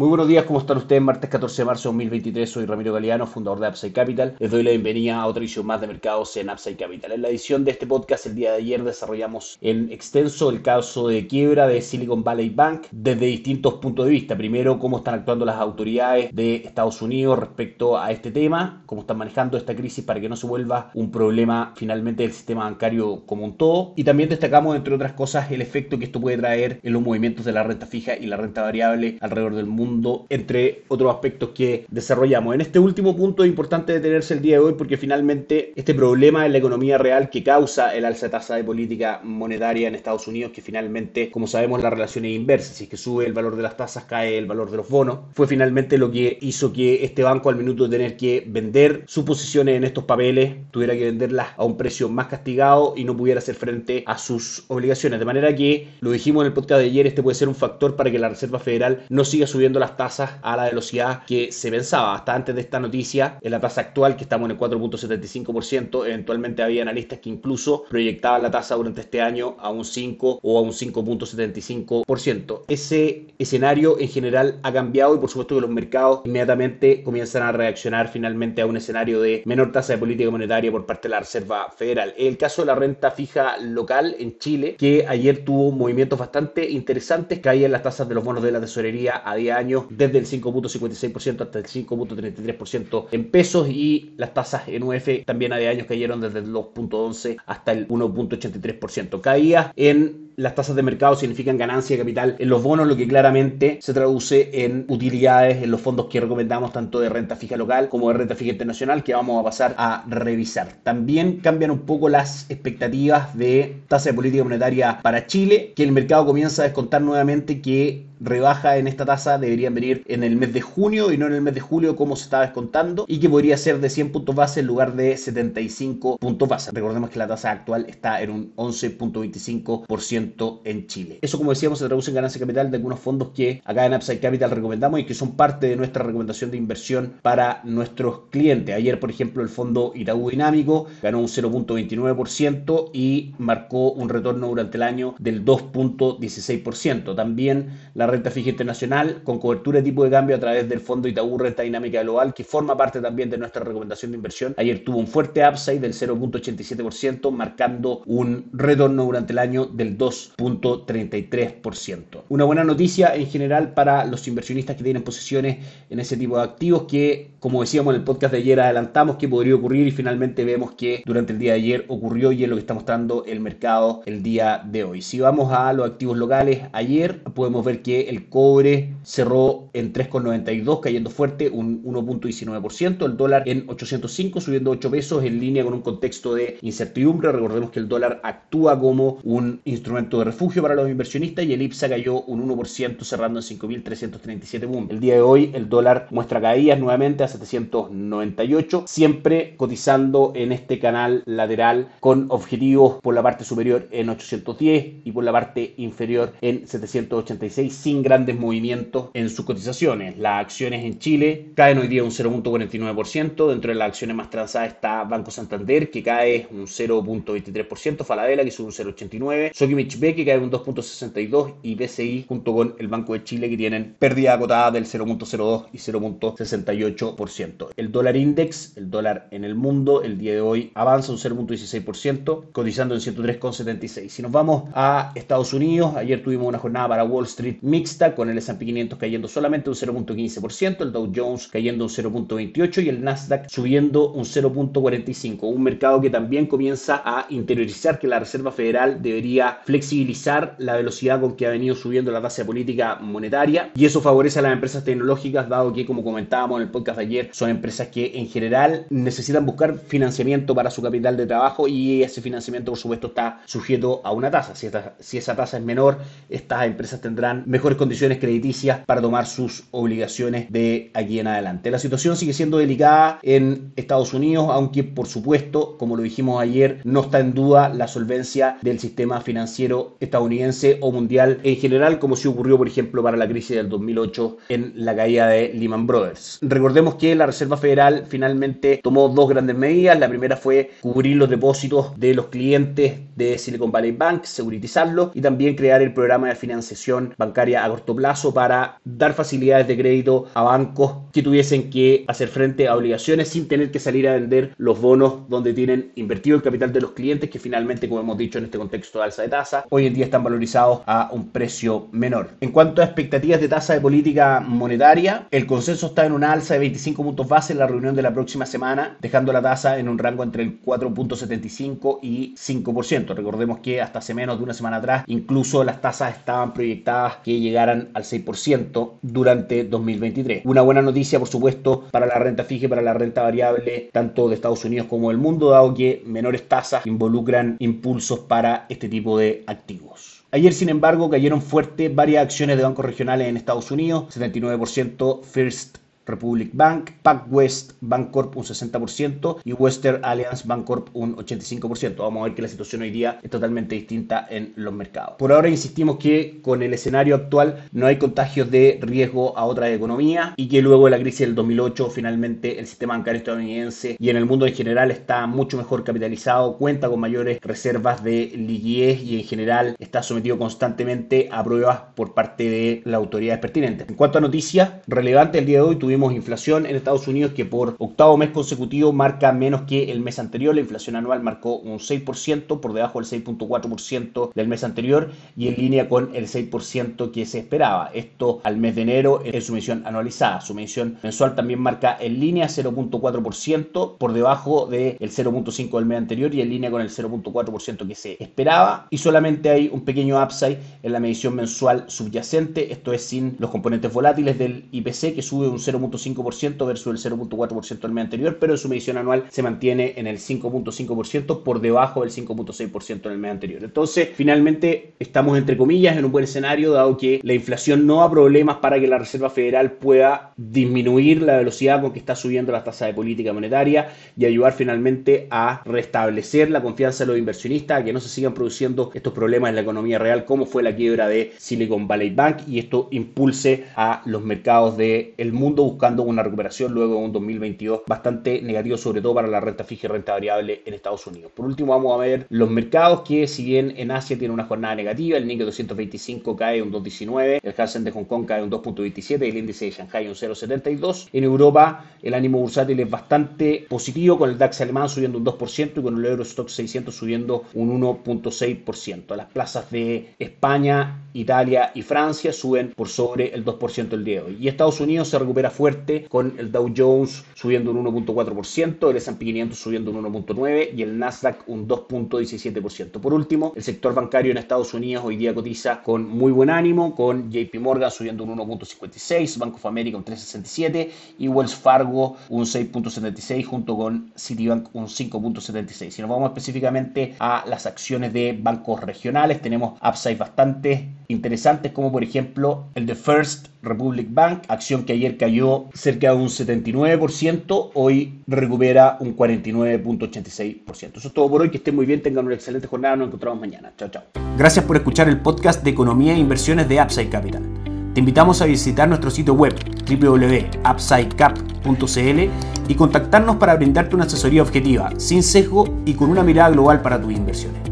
Muy buenos días, ¿cómo están ustedes? Martes 14 de marzo de 2023, soy Ramiro Galeano, fundador de Upside Capital. Les doy la bienvenida a otra edición más de mercados en Upside Capital. En la edición de este podcast el día de ayer desarrollamos en extenso el caso de quiebra de Silicon Valley Bank desde distintos puntos de vista. Primero, cómo están actuando las autoridades de Estados Unidos respecto a este tema, cómo están manejando esta crisis para que no se vuelva un problema finalmente del sistema bancario como un todo. Y también destacamos, entre otras cosas, el efecto que esto puede traer en los movimientos de la renta fija y la renta variable alrededor del mundo entre otros aspectos que desarrollamos. En este último punto es importante detenerse el día de hoy porque finalmente este problema en la economía real que causa el alza de tasa de política monetaria en Estados Unidos, que finalmente, como sabemos, la relación es inversa, si es que sube el valor de las tasas, cae el valor de los bonos, fue finalmente lo que hizo que este banco al minuto de tener que vender sus posiciones en estos papeles, tuviera que venderlas a un precio más castigado y no pudiera hacer frente a sus obligaciones. De manera que, lo dijimos en el podcast de ayer, este puede ser un factor para que la Reserva Federal no siga subiendo las tasas a la velocidad que se pensaba. Hasta antes de esta noticia, en la tasa actual, que estamos en el 4.75%, eventualmente había analistas que incluso proyectaban la tasa durante este año a un 5 o a un 5.75%. Ese escenario en general ha cambiado y por supuesto que los mercados inmediatamente comienzan a reaccionar finalmente a un escenario de menor tasa de política monetaria por parte de la Reserva Federal. El caso de la renta fija local en Chile, que ayer tuvo movimientos bastante interesantes, caían las tasas de los bonos de la tesorería a 10 años desde el 5.56% hasta el 5.33% en pesos y las tasas en UF también a de años cayeron desde el 2.11 hasta el 1.83%. Caía en las tasas de mercado significan ganancia de capital en los bonos, lo que claramente se traduce en utilidades en los fondos que recomendamos tanto de renta fija local como de renta fija internacional que vamos a pasar a revisar. También cambian un poco las expectativas de tasa de política monetaria para Chile, que el mercado comienza a descontar nuevamente que rebaja en esta tasa deberían venir en el mes de junio y no en el mes de julio como se estaba descontando y que podría ser de 100 puntos base en lugar de 75 puntos base. Recordemos que la tasa actual está en un 11.25% en Chile. Eso, como decíamos, se traduce en ganancia capital de algunos fondos que acá en Upside Capital recomendamos y que son parte de nuestra recomendación de inversión para nuestros clientes. Ayer, por ejemplo, el fondo Itaú Dinámico ganó un 0.29% y marcó un retorno durante el año del 2.16%. También la renta fija internacional con cobertura de tipo de cambio a través del fondo Itaú Renta Dinámica Global, que forma parte también de nuestra recomendación de inversión. Ayer tuvo un fuerte upside del 0.87%, marcando un retorno durante el año del 2 2.33%. Una buena noticia en general para los inversionistas que tienen posiciones en ese tipo de activos que, como decíamos en el podcast de ayer, adelantamos que podría ocurrir y finalmente vemos que durante el día de ayer ocurrió y es lo que está mostrando el mercado el día de hoy. Si vamos a los activos locales, ayer podemos ver que el cobre cerró en 3,92 cayendo fuerte un 1.19%, el dólar en 805 subiendo 8 pesos en línea con un contexto de incertidumbre. Recordemos que el dólar actúa como un instrumento de refugio para los inversionistas y el IPSA cayó un 1% cerrando en 5.337 puntos. El día de hoy el dólar muestra caídas nuevamente a 798, siempre cotizando en este canal lateral con objetivos por la parte superior en 810 y por la parte inferior en 786 sin grandes movimientos en sus cotizaciones. Las acciones en Chile caen hoy día un 0.49%, dentro de las acciones más transadas está Banco Santander que cae un 0.23%, Falabella que sube un 0.89%, Sokimich B que cae un 2.62 y BCI junto con el Banco de Chile que tienen pérdida acotada del 0.02 y 0.68%. El dólar index, el dólar en el mundo, el día de hoy avanza un 0.16%, cotizando en 103,76. Si nos vamos a Estados Unidos, ayer tuvimos una jornada para Wall Street mixta con el S&P 500 cayendo solamente un 0.15%, el Dow Jones cayendo un 0.28 y el Nasdaq subiendo un 0.45. Un mercado que también comienza a interiorizar que la Reserva Federal debería flexibilizar flexibilizar la velocidad con que ha venido subiendo la tasa política monetaria y eso favorece a las empresas tecnológicas dado que como comentábamos en el podcast de ayer son empresas que en general necesitan buscar financiamiento para su capital de trabajo y ese financiamiento por supuesto está sujeto a una tasa. Si, si esa tasa es menor, estas empresas tendrán mejores condiciones crediticias para tomar sus obligaciones de aquí en adelante. La situación sigue siendo delicada en Estados Unidos, aunque por supuesto, como lo dijimos ayer, no está en duda la solvencia del sistema financiero estadounidense o mundial en general, como si ocurrió, por ejemplo, para la crisis del 2008 en la caída de Lehman Brothers. Recordemos que la Reserva Federal finalmente tomó dos grandes medidas. La primera fue cubrir los depósitos de los clientes de Silicon Valley Bank, securitizarlo y también crear el programa de financiación bancaria a corto plazo para dar facilidades de crédito a bancos que tuviesen que hacer frente a obligaciones sin tener que salir a vender los bonos donde tienen invertido el capital de los clientes que finalmente, como hemos dicho en este contexto de alza de tasa, hoy en día están valorizados a un precio menor. En cuanto a expectativas de tasa de política monetaria, el consenso está en una alza de 25 puntos base en la reunión de la próxima semana, dejando la tasa en un rango entre el 4.75 y 5%. Recordemos que hasta hace menos de una semana atrás, incluso las tasas estaban proyectadas que llegaran al 6% durante 2023. Una buena noticia, por supuesto, para la renta fija y para la renta variable, tanto de Estados Unidos como del mundo, dado que menores tasas involucran impulsos para este tipo de activos. Ayer, sin embargo, cayeron fuerte varias acciones de bancos regionales en Estados Unidos, 79% First Republic Bank, PacWest Bancorp un 60% y Western Alliance Bancorp un 85%. Vamos a ver que la situación hoy día es totalmente distinta en los mercados. Por ahora insistimos que con el escenario actual no hay contagios de riesgo a otras economías y que luego de la crisis del 2008 finalmente el sistema bancario estadounidense y en el mundo en general está mucho mejor capitalizado, cuenta con mayores reservas de liquidez y en general está sometido constantemente a pruebas por parte de las autoridades pertinentes. En cuanto a noticias relevantes, el día de hoy tuvimos inflación en Estados Unidos que por octavo mes consecutivo marca menos que el mes anterior. La inflación anual marcó un 6%, por debajo del 6.4% del mes anterior y en línea con el 6% que se esperaba. Esto al mes de enero en su medición anualizada. Su medición mensual también marca en línea 0.4%, por debajo del 0.5% del mes anterior y en línea con el 0.4% que se esperaba. Y solamente hay un pequeño upside en la medición mensual subyacente, esto es sin los componentes volátiles del IPC que sube un 0 0.5% versus el 0.4% del mes anterior, pero su medición anual se mantiene en el 5.5% por debajo del 5.6% en el mes anterior. Entonces, finalmente estamos entre comillas en un buen escenario, dado que la inflación no da problemas para que la Reserva Federal pueda disminuir la velocidad con que está subiendo la tasa de política monetaria y ayudar finalmente a restablecer la confianza de los inversionistas, a que no se sigan produciendo estos problemas en la economía real, como fue la quiebra de Silicon Valley Bank, y esto impulse a los mercados del mundo buscando una recuperación luego de un 2022 bastante negativo, sobre todo para la renta fija y renta variable en Estados Unidos. Por último, vamos a ver los mercados que, si bien en Asia tiene una jornada negativa, el Nikkei 225 cae un 2,19, el Hansen de Hong Kong cae un 2,27 y el índice de Shanghai un 0,72. En Europa, el ánimo bursátil es bastante positivo, con el DAX alemán subiendo un 2% y con el Eurostock 600 subiendo un 1,6%. Las plazas de España, Italia y Francia suben por sobre el 2% el día de hoy. Y Estados Unidos se recupera con el Dow Jones subiendo un 1.4%, el S&P 500 subiendo un 1.9% y el Nasdaq un 2.17%. Por último, el sector bancario en Estados Unidos hoy día cotiza con muy buen ánimo, con JP Morgan subiendo un 1.56%, Bank of America un 3.67% y Wells Fargo un 6.76% junto con Citibank un 5.76%. Si nos vamos específicamente a las acciones de bancos regionales, tenemos upside bastante interesantes como por ejemplo el de First Republic Bank, acción que ayer cayó cerca de un 79%, hoy recupera un 49.86%. Eso es todo por hoy, que estén muy bien, tengan una excelente jornada, nos encontramos mañana. Chao, chao. Gracias por escuchar el podcast de Economía e Inversiones de Upside Capital. Te invitamos a visitar nuestro sitio web www.upsidecap.cl y contactarnos para brindarte una asesoría objetiva, sin sesgo y con una mirada global para tus inversiones.